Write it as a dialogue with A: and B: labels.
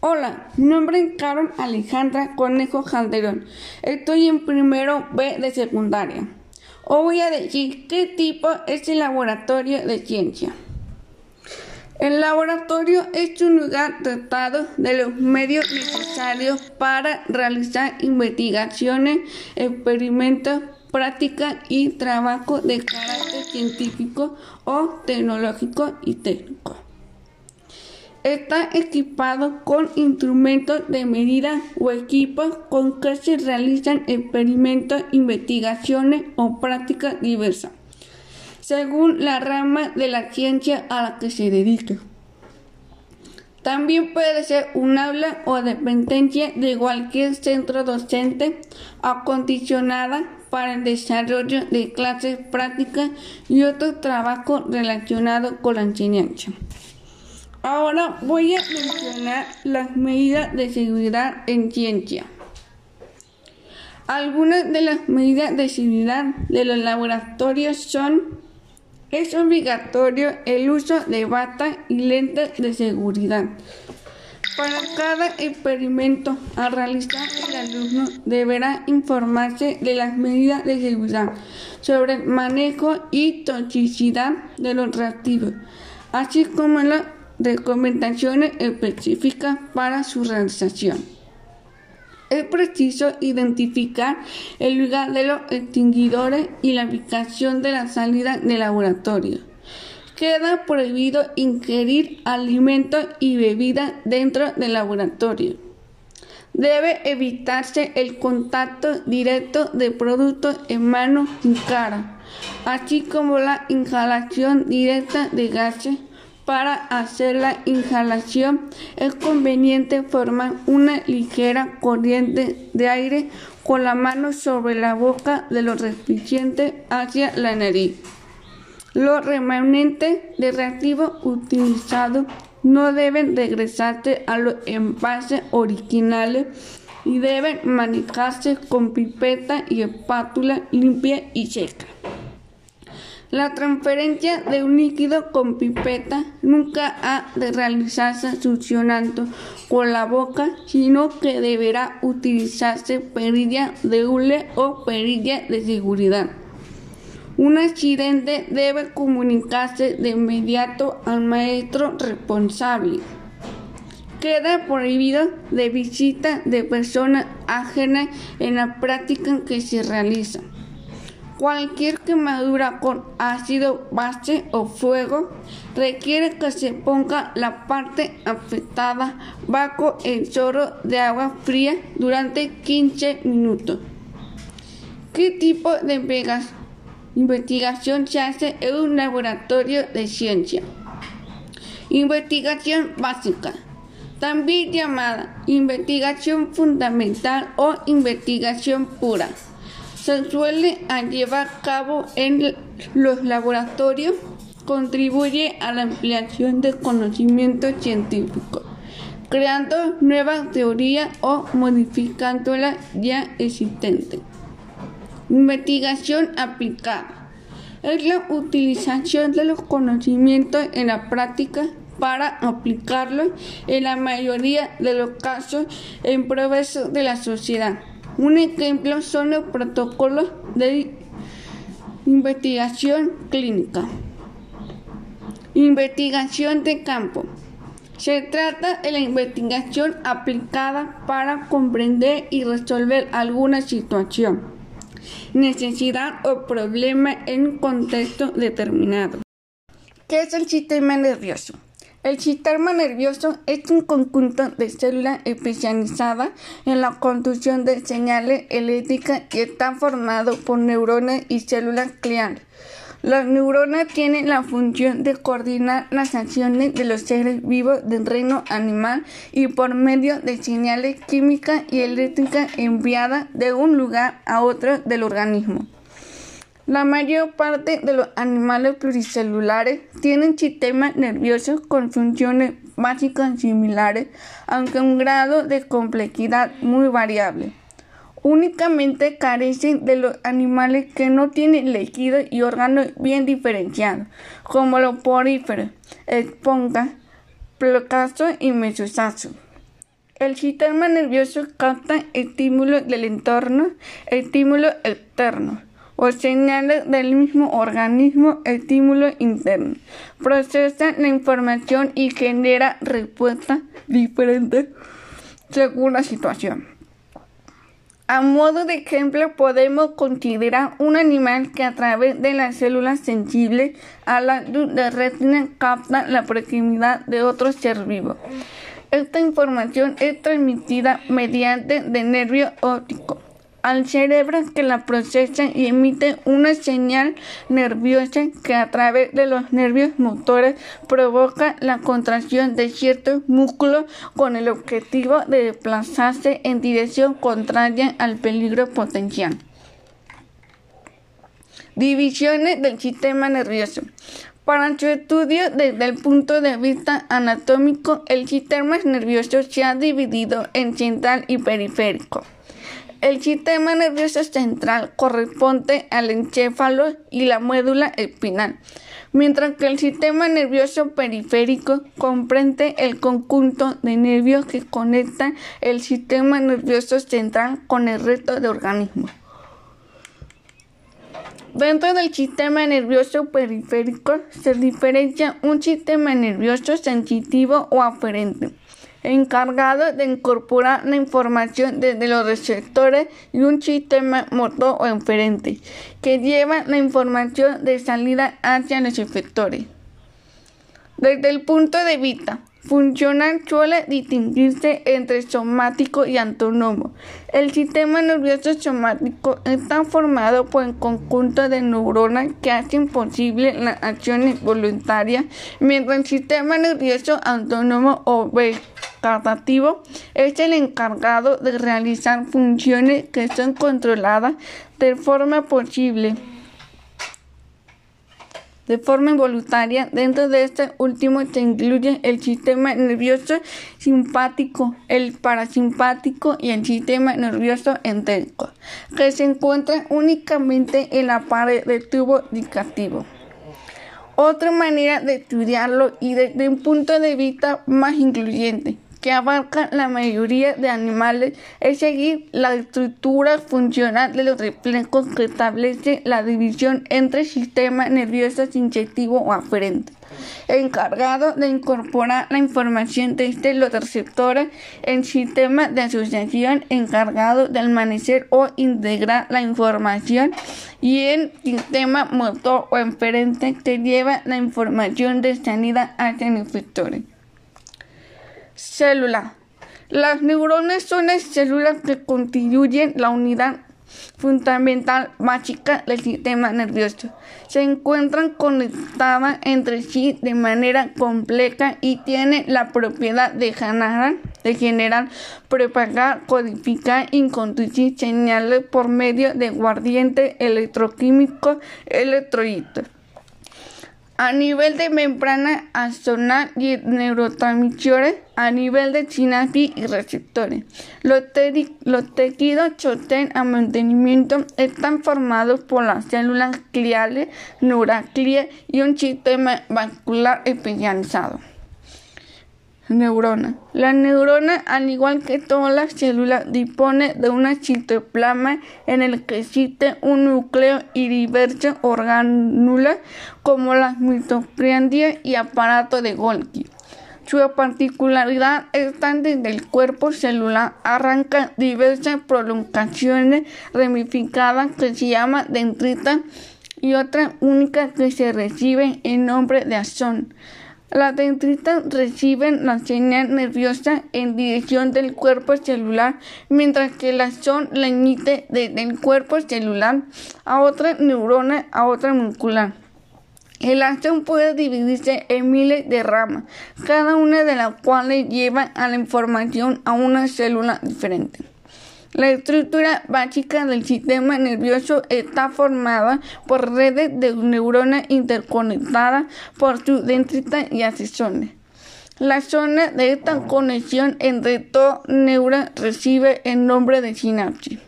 A: Hola, mi nombre es Carol Alejandra Conejo Calderón. Estoy en primero B de secundaria. Os voy a decir qué tipo es el laboratorio de ciencia. El laboratorio es un lugar dotado de los medios necesarios para realizar investigaciones, experimentos, prácticas y trabajo de carácter científico o tecnológico y técnico. Está equipado con instrumentos de medida o equipos con que se realizan experimentos, investigaciones o prácticas diversas, según la rama de la ciencia a la que se dedique. También puede ser un aula o dependencia de cualquier centro docente acondicionada para el desarrollo de clases prácticas y otros trabajos relacionados con la enseñanza. Ahora voy a mencionar las medidas de seguridad en ciencia. Algunas de las medidas de seguridad de los laboratorios son es obligatorio el uso de bata y lentes de seguridad. Para cada experimento a realizar el alumno deberá informarse de las medidas de seguridad sobre el manejo y toxicidad de los reactivos, así como las recomendaciones específicas para su realización. Es preciso identificar el lugar de los extinguidores y la ubicación de la salida del laboratorio. Queda prohibido ingerir alimentos y bebidas dentro del laboratorio. Debe evitarse el contacto directo de productos en manos y cara, así como la inhalación directa de gases para hacer la inhalación es conveniente formar una ligera corriente de aire con la mano sobre la boca de los recipientes hacia la nariz. Los remanentes de reactivo utilizados no deben regresarse a los envases originales y deben manejarse con pipeta y espátula limpia y seca. La transferencia de un líquido con pipeta nunca ha de realizarse succionando con la boca, sino que deberá utilizarse perilla de hule o perilla de seguridad. Un accidente debe comunicarse de inmediato al maestro responsable. Queda prohibido de visita de personas ajenas en la práctica que se realiza. Cualquier quemadura con ácido base o fuego requiere que se ponga la parte afectada bajo el chorro de agua fría durante 15 minutos. ¿Qué tipo de investigación se hace en un laboratorio de ciencia? Investigación básica, también llamada investigación fundamental o investigación pura se suele llevar a cabo en los laboratorios contribuye a la ampliación del conocimiento científico, creando nuevas teorías o modificando las ya existentes. Investigación aplicada es la utilización de los conocimientos en la práctica para aplicarlos en la mayoría de los casos en progreso de la sociedad. Un ejemplo son los protocolos de investigación clínica. Investigación de campo. Se trata de la investigación aplicada para comprender y resolver alguna situación, necesidad o problema en un contexto determinado. ¿Qué es el sistema nervioso? El sistema nervioso es un conjunto de células especializadas en la conducción de señales eléctricas y está formado por neuronas y células gliales. Las neuronas tienen la función de coordinar las acciones de los seres vivos del reino animal y por medio de señales químicas y eléctricas enviadas de un lugar a otro del organismo. La mayor parte de los animales pluricelulares tienen sistemas nerviosos con funciones básicas similares, aunque un grado de complejidad muy variable. Únicamente carecen de los animales que no tienen tejidos y órganos bien diferenciados, como los poríferos, esponjas, plocasos y mesosasos. El sistema nervioso capta estímulos del entorno, estímulos externos o señales del mismo organismo, estímulo interno. Procesa la información y genera respuestas diferentes según la situación. A modo de ejemplo, podemos considerar un animal que a través de las células sensibles a la luz de retina capta la proximidad de otro ser vivo. Esta información es transmitida mediante de nervio óptico al cerebro que la procesa y emite una señal nerviosa que a través de los nervios motores provoca la contracción de ciertos músculos con el objetivo de desplazarse en dirección contraria al peligro potencial. Divisiones del sistema nervioso. Para su estudio desde el punto de vista anatómico, el sistema nervioso se ha dividido en central y periférico. El sistema nervioso central corresponde al encéfalo y la médula espinal, mientras que el sistema nervioso periférico comprende el conjunto de nervios que conectan el sistema nervioso central con el resto de organismos. Dentro del sistema nervioso periférico se diferencia un sistema nervioso sensitivo o aferente, encargado de incorporar la información desde los receptores y un sistema motor o inferente, que lleva la información de salida hacia los efectores. Desde el punto de vista funcional suele distinguirse entre somático y autónomo. El sistema nervioso somático está formado por un conjunto de neuronas que hacen posible las acciones voluntarias, mientras el sistema nervioso autónomo o es el encargado de realizar funciones que son controladas de forma posible de forma involuntaria. Dentro de este último se incluye el sistema nervioso simpático, el parasimpático y el sistema nervioso entérico, que se encuentran únicamente en la pared del tubo digestivo. Otra manera de estudiarlo y desde un punto de vista más incluyente que abarca la mayoría de animales es seguir la estructura funcional de los reflejos que establece la división entre sistema nervioso sincitivo o aferente, encargado de incorporar la información desde los receptores en sistema de asociación encargado de almacenar o integrar la información y en sistema motor o inferente que lleva la información de salida hacia los efectores. Célula. Las neuronas son las células que constituyen la unidad fundamental básica del sistema nervioso. Se encuentran conectadas entre sí de manera compleja y tienen la propiedad de generar, de generar propagar, codificar y conducir señales por medio de guardientes electroquímicos electrolitos a nivel de membrana axonal y neurotransmisores a nivel de sinapsis y receptores. Los, tejidos sostén a mantenimiento están formados por las células gliales, neuraclia y un sistema vascular especializado. Neurona. La neurona, al igual que todas las células, dispone de una citoplasma en el que existe un núcleo y diversas orgánulas como las mitocondrias y aparato de Golgi. Su particularidad es tan desde el cuerpo celular arranca diversas prolongaciones ramificadas que se llama dendrita y otra única que se recibe en nombre de axón. Las dendritas reciben la señal nerviosa en dirección del cuerpo celular, mientras que la son la emite desde el cuerpo celular a otra neurona, a otra muscular. El axón puede dividirse en miles de ramas, cada una de las cuales lleva la información a una célula diferente. La estructura básica del sistema nervioso está formada por redes de neuronas interconectadas por sus dendritas y axones. La zona de esta conexión entre dos neuronas recibe el nombre de sinapsis.